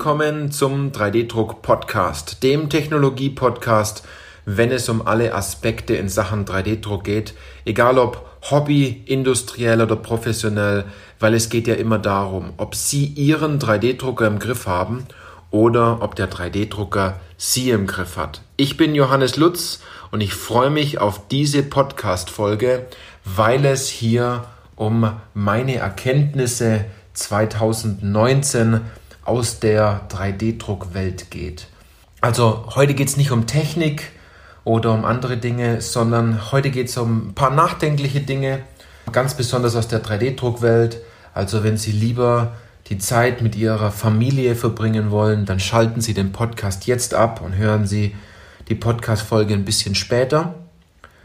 Willkommen zum 3D-Druck Podcast, dem Technologie-Podcast, wenn es um alle Aspekte in Sachen 3D-Druck geht, egal ob Hobby, industriell oder professionell, weil es geht ja immer darum, ob Sie Ihren 3D-Drucker im Griff haben oder ob der 3D-Drucker Sie im Griff hat. Ich bin Johannes Lutz und ich freue mich auf diese Podcast-Folge, weil es hier um meine Erkenntnisse 2019 aus der 3D-Druckwelt geht. Also heute geht es nicht um Technik oder um andere Dinge, sondern heute geht es um ein paar nachdenkliche Dinge, ganz besonders aus der 3D-Druckwelt. Also wenn Sie lieber die Zeit mit Ihrer Familie verbringen wollen, dann schalten Sie den Podcast jetzt ab und hören Sie die Podcast-Folge ein bisschen später.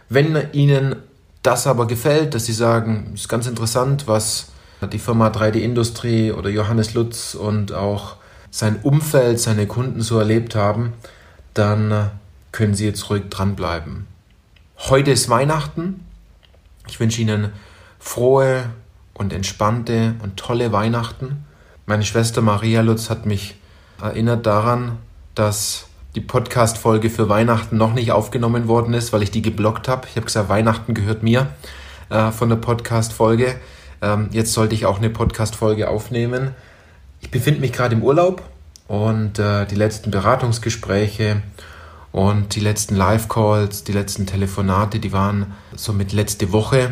Wenn Ihnen das aber gefällt, dass Sie sagen, ist ganz interessant, was die Firma 3D Industrie oder Johannes Lutz und auch sein Umfeld, seine Kunden so erlebt haben, dann können Sie jetzt ruhig dranbleiben. Heute ist Weihnachten. Ich wünsche Ihnen frohe und entspannte und tolle Weihnachten. Meine Schwester Maria Lutz hat mich erinnert daran, dass die Podcast-Folge für Weihnachten noch nicht aufgenommen worden ist, weil ich die geblockt habe. Ich habe gesagt, Weihnachten gehört mir äh, von der Podcast-Folge. Ähm, jetzt sollte ich auch eine Podcast-Folge aufnehmen. Ich befinde mich gerade im Urlaub und äh, die letzten Beratungsgespräche und die letzten Live-Calls, die letzten Telefonate, die waren somit letzte Woche.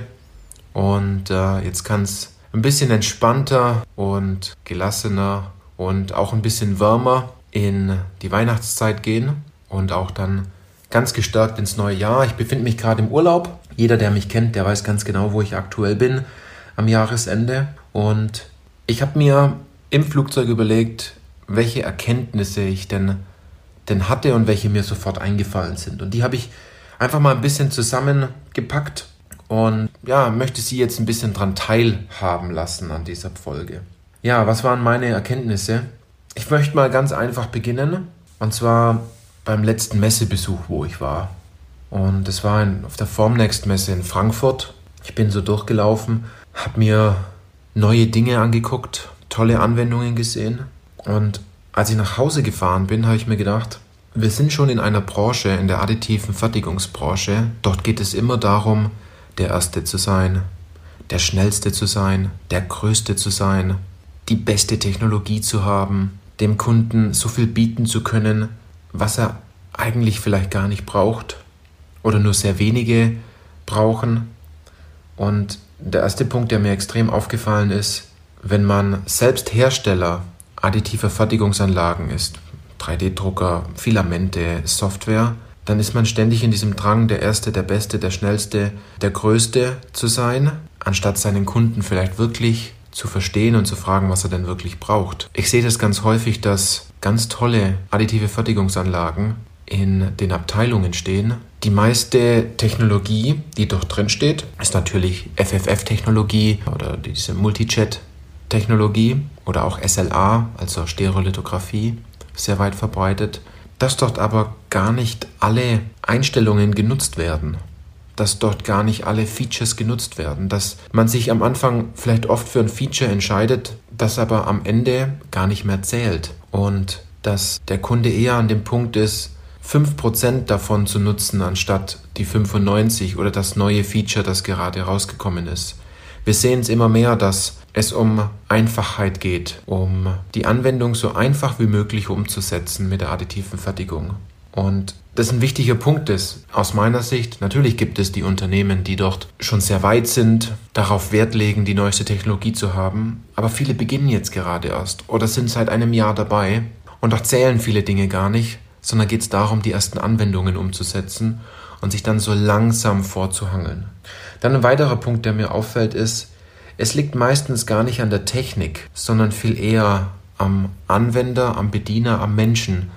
Und äh, jetzt kann es ein bisschen entspannter und gelassener und auch ein bisschen wärmer in die Weihnachtszeit gehen und auch dann ganz gestärkt ins neue Jahr. Ich befinde mich gerade im Urlaub. Jeder, der mich kennt, der weiß ganz genau, wo ich aktuell bin am Jahresende. Und ich habe mir im Flugzeug überlegt, welche Erkenntnisse ich denn, denn hatte und welche mir sofort eingefallen sind. Und die habe ich einfach mal ein bisschen zusammengepackt und ja, möchte Sie jetzt ein bisschen dran teilhaben lassen an dieser Folge. Ja, was waren meine Erkenntnisse? Ich möchte mal ganz einfach beginnen. Und zwar beim letzten Messebesuch, wo ich war. Und das war in, auf der Formnext-Messe in Frankfurt. Ich bin so durchgelaufen, habe mir neue Dinge angeguckt, tolle Anwendungen gesehen. Und als ich nach Hause gefahren bin, habe ich mir gedacht, wir sind schon in einer Branche, in der additiven Fertigungsbranche. Dort geht es immer darum, der Erste zu sein, der Schnellste zu sein, der Größte zu sein, die beste Technologie zu haben, dem Kunden so viel bieten zu können, was er eigentlich vielleicht gar nicht braucht oder nur sehr wenige brauchen. Und der erste Punkt, der mir extrem aufgefallen ist, wenn man selbst Hersteller additiver Fertigungsanlagen ist, 3D-Drucker, Filamente, Software, dann ist man ständig in diesem Drang, der Erste, der Beste, der Schnellste, der Größte zu sein, anstatt seinen Kunden vielleicht wirklich zu verstehen und zu fragen, was er denn wirklich braucht. Ich sehe das ganz häufig, dass ganz tolle additive Fertigungsanlagen in den Abteilungen stehen. Die meiste Technologie, die dort drin steht, ist natürlich FFF-Technologie oder diese Multijet-Technologie oder auch SLA, also Stereolithografie, sehr weit verbreitet. Dass dort aber gar nicht alle Einstellungen genutzt werden dass dort gar nicht alle Features genutzt werden, dass man sich am Anfang vielleicht oft für ein Feature entscheidet, das aber am Ende gar nicht mehr zählt und dass der Kunde eher an dem Punkt ist, 5% davon zu nutzen, anstatt die 95 oder das neue Feature, das gerade rausgekommen ist. Wir sehen es immer mehr, dass es um Einfachheit geht, um die Anwendung so einfach wie möglich umzusetzen mit der additiven Fertigung. Und das ein wichtiger Punkt ist, aus meiner Sicht, natürlich gibt es die Unternehmen, die dort schon sehr weit sind, darauf Wert legen, die neueste Technologie zu haben, aber viele beginnen jetzt gerade erst oder sind seit einem Jahr dabei und dort zählen viele Dinge gar nicht, sondern geht es darum, die ersten Anwendungen umzusetzen und sich dann so langsam vorzuhangeln. Dann ein weiterer Punkt, der mir auffällt, ist, es liegt meistens gar nicht an der Technik, sondern viel eher am Anwender, am Bediener, am Menschen,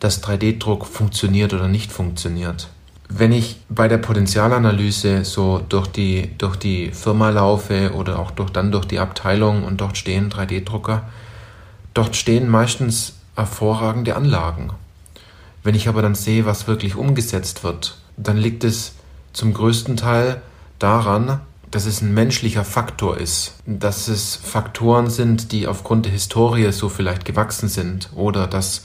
dass 3D-Druck funktioniert oder nicht funktioniert. Wenn ich bei der Potenzialanalyse so durch die, durch die Firma laufe oder auch durch, dann durch die Abteilung und dort stehen 3D-Drucker, dort stehen meistens hervorragende Anlagen. Wenn ich aber dann sehe, was wirklich umgesetzt wird, dann liegt es zum größten Teil daran, dass es ein menschlicher Faktor ist, dass es Faktoren sind, die aufgrund der Historie so vielleicht gewachsen sind oder dass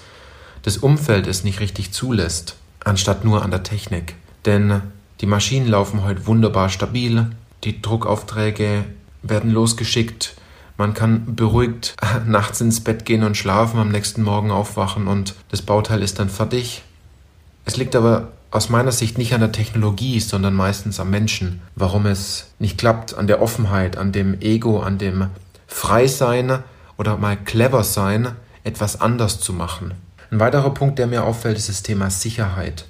das Umfeld es nicht richtig zulässt, anstatt nur an der Technik. Denn die Maschinen laufen heute wunderbar stabil, die Druckaufträge werden losgeschickt, man kann beruhigt nachts ins Bett gehen und schlafen, am nächsten Morgen aufwachen und das Bauteil ist dann fertig. Es liegt aber aus meiner Sicht nicht an der Technologie, sondern meistens am Menschen, warum es nicht klappt, an der Offenheit, an dem Ego, an dem Freisein oder mal clever sein, etwas anders zu machen. Ein weiterer Punkt, der mir auffällt, ist das Thema Sicherheit.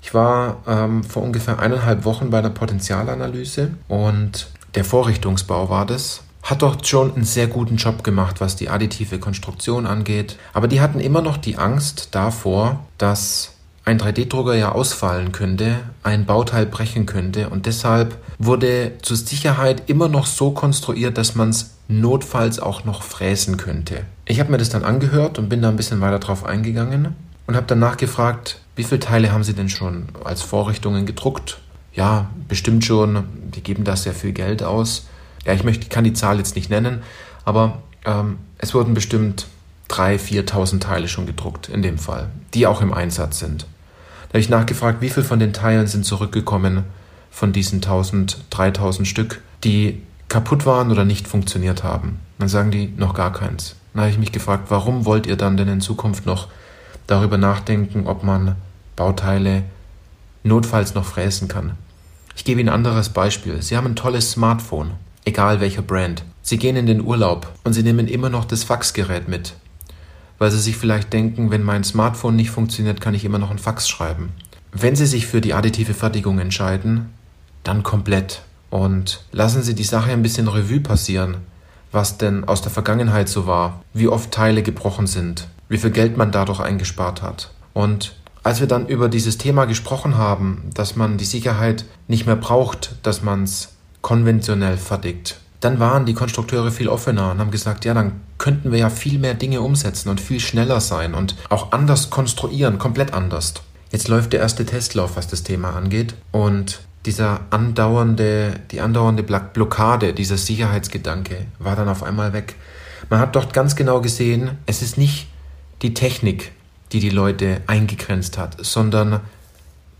Ich war ähm, vor ungefähr eineinhalb Wochen bei einer Potenzialanalyse und der Vorrichtungsbau war das hat dort schon einen sehr guten Job gemacht, was die additive Konstruktion angeht. Aber die hatten immer noch die Angst davor, dass ein 3D-Drucker ja ausfallen könnte, ein Bauteil brechen könnte und deshalb wurde zur Sicherheit immer noch so konstruiert, dass man es notfalls auch noch fräsen könnte. Ich habe mir das dann angehört und bin da ein bisschen weiter drauf eingegangen und habe danach gefragt, wie viele Teile haben Sie denn schon als Vorrichtungen gedruckt? Ja, bestimmt schon, die geben da sehr viel Geld aus ja, ich möchte, kann die Zahl jetzt nicht nennen, aber ähm, es wurden bestimmt 3.000, 4.000 Teile schon gedruckt in dem Fall, die auch im Einsatz sind. Da habe ich nachgefragt, wie viel von den Teilen sind zurückgekommen von diesen 1.000, 3.000 Stück, die kaputt waren oder nicht funktioniert haben. Dann sagen die noch gar keins. Dann habe ich mich gefragt, warum wollt ihr dann denn in Zukunft noch darüber nachdenken, ob man Bauteile notfalls noch fräsen kann? Ich gebe Ihnen ein anderes Beispiel. Sie haben ein tolles Smartphone egal welcher Brand. Sie gehen in den Urlaub und sie nehmen immer noch das Faxgerät mit, weil sie sich vielleicht denken, wenn mein Smartphone nicht funktioniert, kann ich immer noch ein Fax schreiben. Wenn Sie sich für die additive Fertigung entscheiden, dann komplett und lassen Sie die Sache ein bisschen Revue passieren, was denn aus der Vergangenheit so war, wie oft Teile gebrochen sind, wie viel Geld man dadurch eingespart hat. Und als wir dann über dieses Thema gesprochen haben, dass man die Sicherheit nicht mehr braucht, dass man es konventionell fertigt. Dann waren die Konstrukteure viel offener und haben gesagt, ja, dann könnten wir ja viel mehr Dinge umsetzen und viel schneller sein und auch anders konstruieren, komplett anders. Jetzt läuft der erste Testlauf, was das Thema angeht und dieser andauernde, die andauernde Blockade, dieser Sicherheitsgedanke war dann auf einmal weg. Man hat dort ganz genau gesehen, es ist nicht die Technik, die die Leute eingegrenzt hat, sondern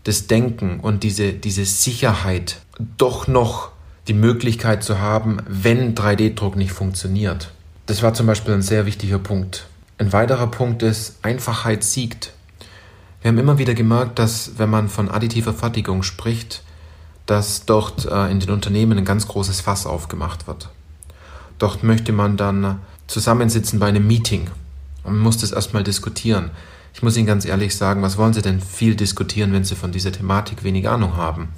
das Denken und diese, diese Sicherheit, doch noch die Möglichkeit zu haben, wenn 3D-Druck nicht funktioniert. Das war zum Beispiel ein sehr wichtiger Punkt. Ein weiterer Punkt ist, Einfachheit siegt. Wir haben immer wieder gemerkt, dass wenn man von additiver Fertigung spricht, dass dort äh, in den Unternehmen ein ganz großes Fass aufgemacht wird. Dort möchte man dann zusammensitzen bei einem Meeting und muss das erstmal diskutieren. Ich muss Ihnen ganz ehrlich sagen, was wollen Sie denn viel diskutieren, wenn Sie von dieser Thematik wenig Ahnung haben?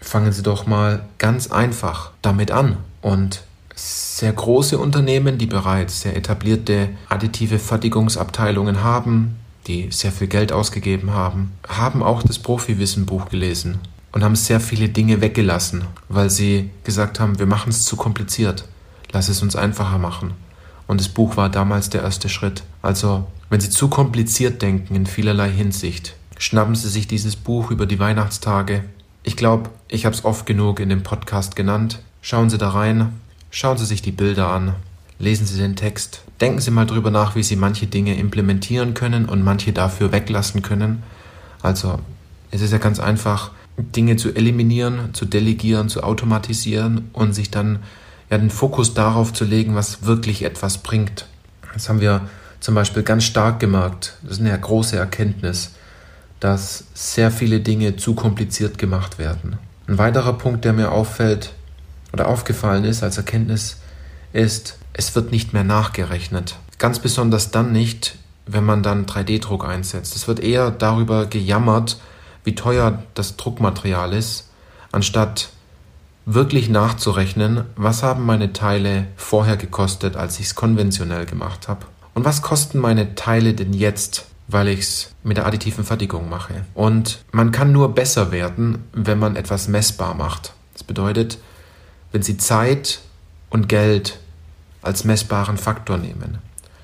Fangen Sie doch mal ganz einfach damit an. Und sehr große Unternehmen, die bereits sehr etablierte additive Fertigungsabteilungen haben, die sehr viel Geld ausgegeben haben, haben auch das Profi-Wissen-Buch gelesen und haben sehr viele Dinge weggelassen, weil sie gesagt haben, wir machen es zu kompliziert. Lass es uns einfacher machen. Und das Buch war damals der erste Schritt. Also, wenn Sie zu kompliziert denken in vielerlei Hinsicht, schnappen Sie sich dieses Buch über die Weihnachtstage, ich glaube, ich habe es oft genug in dem Podcast genannt. Schauen Sie da rein, schauen Sie sich die Bilder an, lesen Sie den Text, denken Sie mal drüber nach, wie Sie manche Dinge implementieren können und manche dafür weglassen können. Also, es ist ja ganz einfach, Dinge zu eliminieren, zu delegieren, zu automatisieren und sich dann ja den Fokus darauf zu legen, was wirklich etwas bringt. Das haben wir zum Beispiel ganz stark gemerkt. Das ist eine große Erkenntnis dass sehr viele Dinge zu kompliziert gemacht werden. Ein weiterer Punkt, der mir auffällt oder aufgefallen ist als Erkenntnis, ist, es wird nicht mehr nachgerechnet. Ganz besonders dann nicht, wenn man dann 3D-Druck einsetzt. Es wird eher darüber gejammert, wie teuer das Druckmaterial ist, anstatt wirklich nachzurechnen, was haben meine Teile vorher gekostet, als ich es konventionell gemacht habe. Und was kosten meine Teile denn jetzt, weil ich es mit der additiven Fertigung mache. Und man kann nur besser werden, wenn man etwas messbar macht. Das bedeutet, wenn Sie Zeit und Geld als messbaren Faktor nehmen.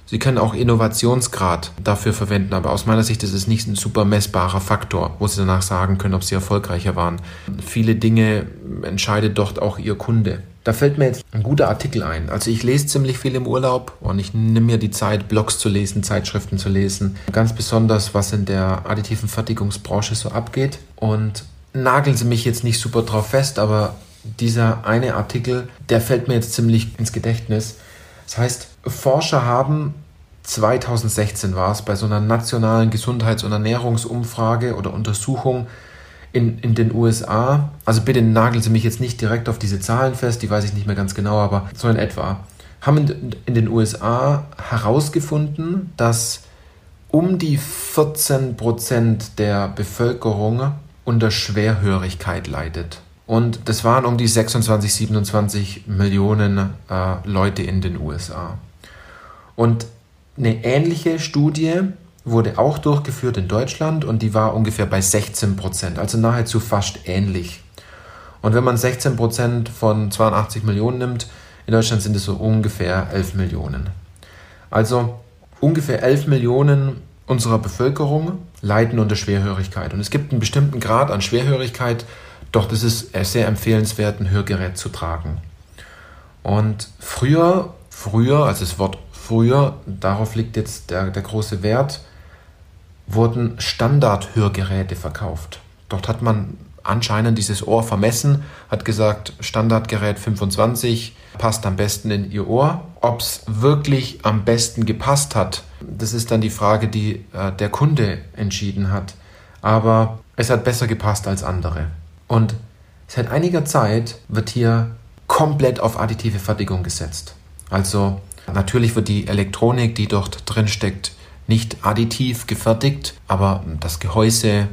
Sie können auch Innovationsgrad dafür verwenden, aber aus meiner Sicht ist es nicht ein super messbarer Faktor, wo Sie danach sagen können, ob Sie erfolgreicher waren. Viele Dinge entscheidet dort auch Ihr Kunde. Da fällt mir jetzt ein guter Artikel ein. Also ich lese ziemlich viel im Urlaub und ich nehme mir die Zeit, Blogs zu lesen, Zeitschriften zu lesen. Ganz besonders, was in der additiven Fertigungsbranche so abgeht. Und nageln Sie mich jetzt nicht super drauf fest, aber dieser eine Artikel, der fällt mir jetzt ziemlich ins Gedächtnis. Das heißt, Forscher haben 2016 war es bei so einer nationalen Gesundheits- und Ernährungsumfrage oder Untersuchung in, in den USA, also bitte nageln Sie mich jetzt nicht direkt auf diese Zahlen fest, die weiß ich nicht mehr ganz genau, aber so in etwa, haben in, in den USA herausgefunden, dass um die 14 Prozent der Bevölkerung unter Schwerhörigkeit leidet. Und das waren um die 26, 27 Millionen äh, Leute in den USA. Und eine ähnliche Studie wurde auch durchgeführt in Deutschland und die war ungefähr bei 16 Prozent, also nahezu fast ähnlich. Und wenn man 16 Prozent von 82 Millionen nimmt, in Deutschland sind es so ungefähr 11 Millionen. Also ungefähr 11 Millionen unserer Bevölkerung leiden unter Schwerhörigkeit. Und es gibt einen bestimmten Grad an Schwerhörigkeit, doch das ist sehr empfehlenswert, ein Hörgerät zu tragen. Und früher, früher, also das Wort früher, darauf liegt jetzt der, der große Wert, wurden Standardhörgeräte verkauft. Dort hat man anscheinend dieses Ohr vermessen, hat gesagt, Standardgerät 25 passt am besten in ihr Ohr. Ob es wirklich am besten gepasst hat, das ist dann die Frage, die äh, der Kunde entschieden hat. Aber es hat besser gepasst als andere. Und seit einiger Zeit wird hier komplett auf additive Fertigung gesetzt. Also natürlich wird die Elektronik, die dort drin steckt, nicht additiv gefertigt, aber das Gehäuse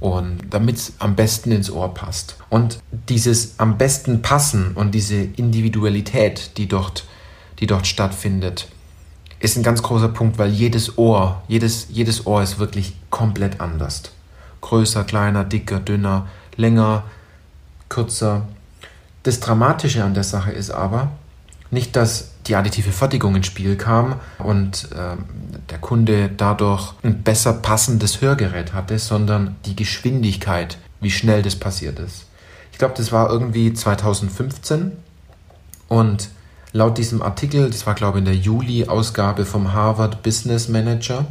und damit es am besten ins Ohr passt. Und dieses am besten passen und diese Individualität, die dort, die dort stattfindet, ist ein ganz großer Punkt, weil jedes Ohr, jedes, jedes Ohr ist wirklich komplett anders. Größer, kleiner, dicker, dünner, länger, kürzer. Das Dramatische an der Sache ist aber nicht, dass die additive Fertigung ins Spiel kam und äh, der Kunde dadurch ein besser passendes Hörgerät hatte, sondern die Geschwindigkeit, wie schnell das passiert ist. Ich glaube, das war irgendwie 2015 und laut diesem Artikel, das war glaube ich in der Juli-Ausgabe vom Harvard Business Manager,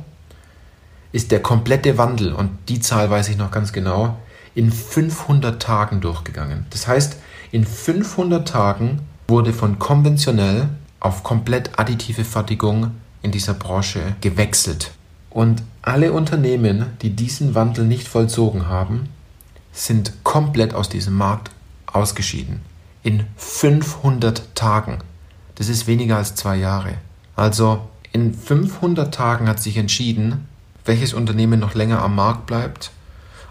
ist der komplette Wandel, und die Zahl weiß ich noch ganz genau, in 500 Tagen durchgegangen. Das heißt, in 500 Tagen wurde von konventionell auf komplett additive Fertigung in dieser Branche gewechselt. Und alle Unternehmen, die diesen Wandel nicht vollzogen haben, sind komplett aus diesem Markt ausgeschieden. In 500 Tagen. Das ist weniger als zwei Jahre. Also in 500 Tagen hat sich entschieden, welches Unternehmen noch länger am Markt bleibt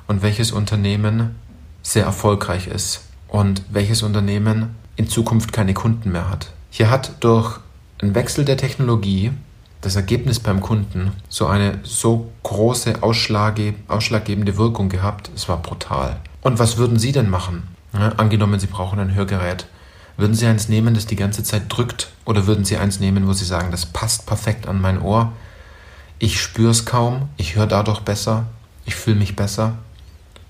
und welches Unternehmen sehr erfolgreich ist und welches Unternehmen in Zukunft keine Kunden mehr hat. Hier hat durch einen Wechsel der Technologie das Ergebnis beim Kunden so eine so große Ausschlage, ausschlaggebende Wirkung gehabt, es war brutal. Und was würden Sie denn machen? Ja, angenommen, Sie brauchen ein Hörgerät. Würden Sie eins nehmen, das die ganze Zeit drückt? Oder würden Sie eins nehmen, wo Sie sagen, das passt perfekt an mein Ohr? Ich spüre es kaum, ich höre dadurch besser, ich fühle mich besser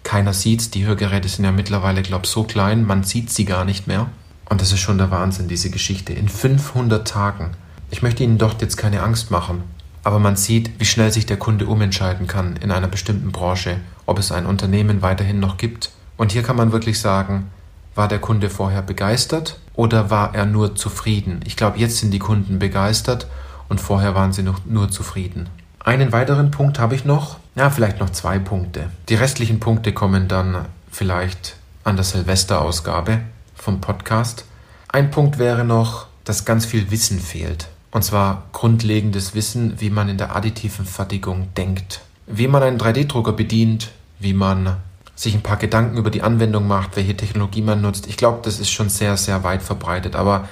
keiner sieht's. Die Hörgeräte sind ja mittlerweile, glaube ich, so klein, man sieht sie gar nicht mehr. Und das ist schon der Wahnsinn, diese Geschichte. In 500 Tagen. Ich möchte Ihnen dort jetzt keine Angst machen, aber man sieht, wie schnell sich der Kunde umentscheiden kann in einer bestimmten Branche, ob es ein Unternehmen weiterhin noch gibt. Und hier kann man wirklich sagen, war der Kunde vorher begeistert oder war er nur zufrieden? Ich glaube, jetzt sind die Kunden begeistert und vorher waren sie noch nur zufrieden. Einen weiteren Punkt habe ich noch. Ja, vielleicht noch zwei Punkte. Die restlichen Punkte kommen dann vielleicht an der Silvesterausgabe vom Podcast. Ein Punkt wäre noch, dass ganz viel Wissen fehlt. Und zwar grundlegendes Wissen, wie man in der additiven Fertigung denkt. Wie man einen 3D-Drucker bedient, wie man sich ein paar Gedanken über die Anwendung macht, welche Technologie man nutzt. Ich glaube, das ist schon sehr, sehr weit verbreitet. Aber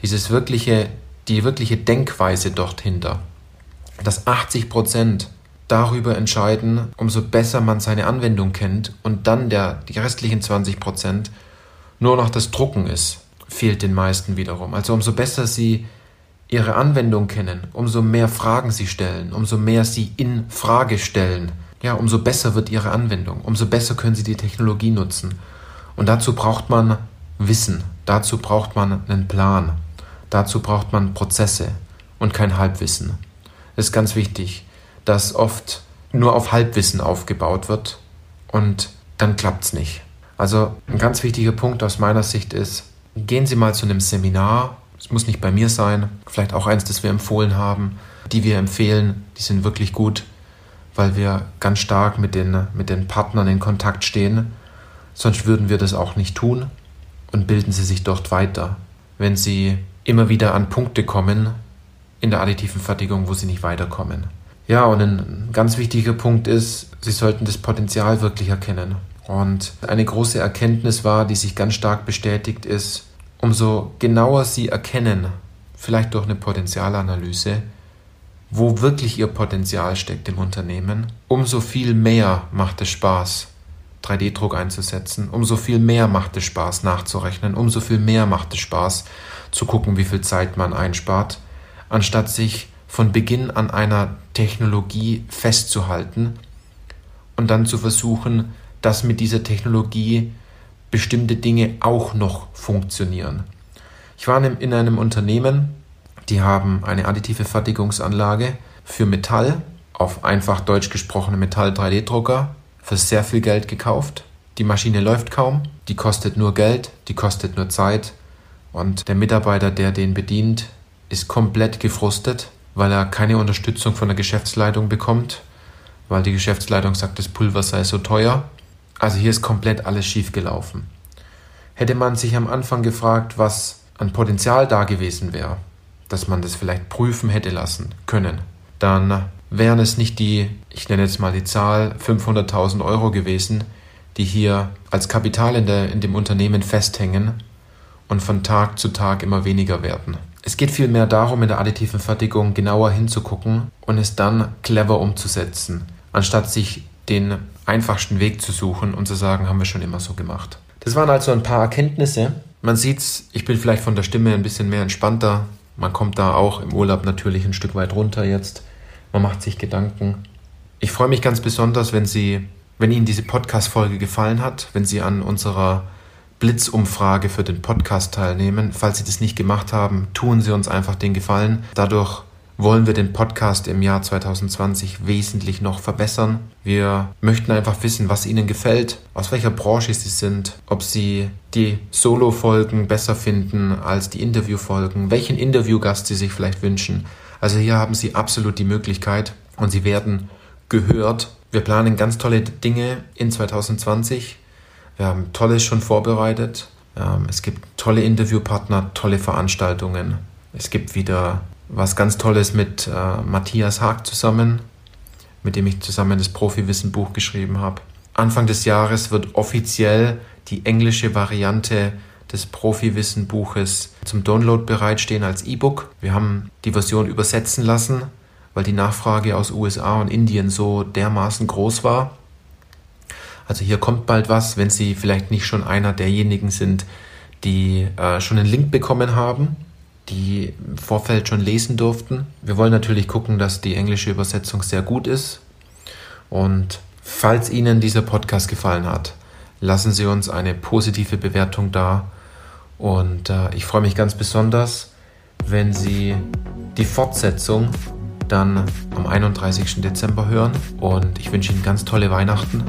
dieses wirkliche, die wirkliche Denkweise dort hinter, dass 80 Prozent darüber entscheiden, umso besser man seine Anwendung kennt und dann der, die restlichen 20 Prozent nur noch das Drucken ist, fehlt den meisten wiederum. Also umso besser sie ihre Anwendung kennen, umso mehr Fragen sie stellen, umso mehr sie in Frage stellen, ja, umso besser wird ihre Anwendung, umso besser können sie die Technologie nutzen. Und dazu braucht man Wissen, dazu braucht man einen Plan, dazu braucht man Prozesse und kein Halbwissen. Es ist ganz wichtig, dass oft nur auf Halbwissen aufgebaut wird und dann klappt es nicht. Also ein ganz wichtiger Punkt aus meiner Sicht ist, gehen Sie mal zu einem Seminar, es muss nicht bei mir sein, vielleicht auch eins, das wir empfohlen haben, die wir empfehlen, die sind wirklich gut, weil wir ganz stark mit den, mit den Partnern in Kontakt stehen. Sonst würden wir das auch nicht tun und bilden Sie sich dort weiter. Wenn Sie immer wieder an Punkte kommen in der additiven Fertigung, wo Sie nicht weiterkommen. Ja, und ein ganz wichtiger Punkt ist, Sie sollten das Potenzial wirklich erkennen. Und eine große Erkenntnis war, die sich ganz stark bestätigt, ist, umso genauer Sie erkennen, vielleicht durch eine Potenzialanalyse, wo wirklich Ihr Potenzial steckt im Unternehmen, umso viel mehr macht es Spaß, 3D-Druck einzusetzen, umso viel mehr macht es Spaß nachzurechnen, umso viel mehr macht es Spaß zu gucken, wie viel Zeit man einspart, anstatt sich von Beginn an einer Technologie festzuhalten und dann zu versuchen, dass mit dieser Technologie bestimmte Dinge auch noch funktionieren. Ich war in einem Unternehmen, die haben eine additive Fertigungsanlage für Metall, auf einfach deutsch gesprochene Metall-3D-Drucker, für sehr viel Geld gekauft. Die Maschine läuft kaum, die kostet nur Geld, die kostet nur Zeit und der Mitarbeiter, der den bedient, ist komplett gefrustet, weil er keine Unterstützung von der Geschäftsleitung bekommt, weil die Geschäftsleitung sagt, das Pulver sei so teuer also hier ist komplett alles schief gelaufen. Hätte man sich am Anfang gefragt, was an Potenzial da gewesen wäre, dass man das vielleicht prüfen hätte lassen können, dann wären es nicht die, ich nenne jetzt mal die Zahl, 500.000 Euro gewesen, die hier als Kapital in, der, in dem Unternehmen festhängen und von Tag zu Tag immer weniger werden. Es geht vielmehr darum, in der additiven Fertigung genauer hinzugucken und es dann clever umzusetzen, anstatt sich den einfachsten Weg zu suchen und zu sagen, haben wir schon immer so gemacht. Das waren also ein paar Erkenntnisse. Man sieht's, ich bin vielleicht von der Stimme ein bisschen mehr entspannter. Man kommt da auch im Urlaub natürlich ein Stück weit runter jetzt. Man macht sich Gedanken. Ich freue mich ganz besonders, wenn Sie, wenn Ihnen diese Podcast-Folge gefallen hat, wenn Sie an unserer Blitzumfrage für den Podcast teilnehmen. Falls Sie das nicht gemacht haben, tun Sie uns einfach den Gefallen. Dadurch wollen wir den Podcast im Jahr 2020 wesentlich noch verbessern. Wir möchten einfach wissen, was Ihnen gefällt, aus welcher Branche Sie sind, ob Sie die Solo-Folgen besser finden als die Interview-Folgen, welchen Interviewgast Sie sich vielleicht wünschen. Also hier haben Sie absolut die Möglichkeit und Sie werden gehört. Wir planen ganz tolle Dinge in 2020. Wir haben Tolles schon vorbereitet. Ähm, es gibt tolle Interviewpartner, tolle Veranstaltungen. Es gibt wieder was ganz Tolles mit äh, Matthias Haag zusammen, mit dem ich zusammen das Profi-Wissen-Buch geschrieben habe. Anfang des Jahres wird offiziell die englische Variante des Profi-Wissen-Buches zum Download bereitstehen als E-Book. Wir haben die Version übersetzen lassen, weil die Nachfrage aus USA und Indien so dermaßen groß war. Also hier kommt bald was, wenn Sie vielleicht nicht schon einer derjenigen sind, die äh, schon einen Link bekommen haben die im Vorfeld schon lesen durften. Wir wollen natürlich gucken, dass die englische Übersetzung sehr gut ist. Und falls Ihnen dieser Podcast gefallen hat, lassen Sie uns eine positive Bewertung da. Und äh, ich freue mich ganz besonders, wenn Sie die Fortsetzung dann am 31. Dezember hören. Und ich wünsche Ihnen ganz tolle Weihnachten,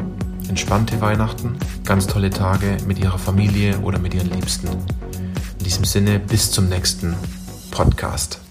entspannte Weihnachten, ganz tolle Tage mit Ihrer Familie oder mit Ihren Liebsten. In diesem Sinne, bis zum nächsten Podcast.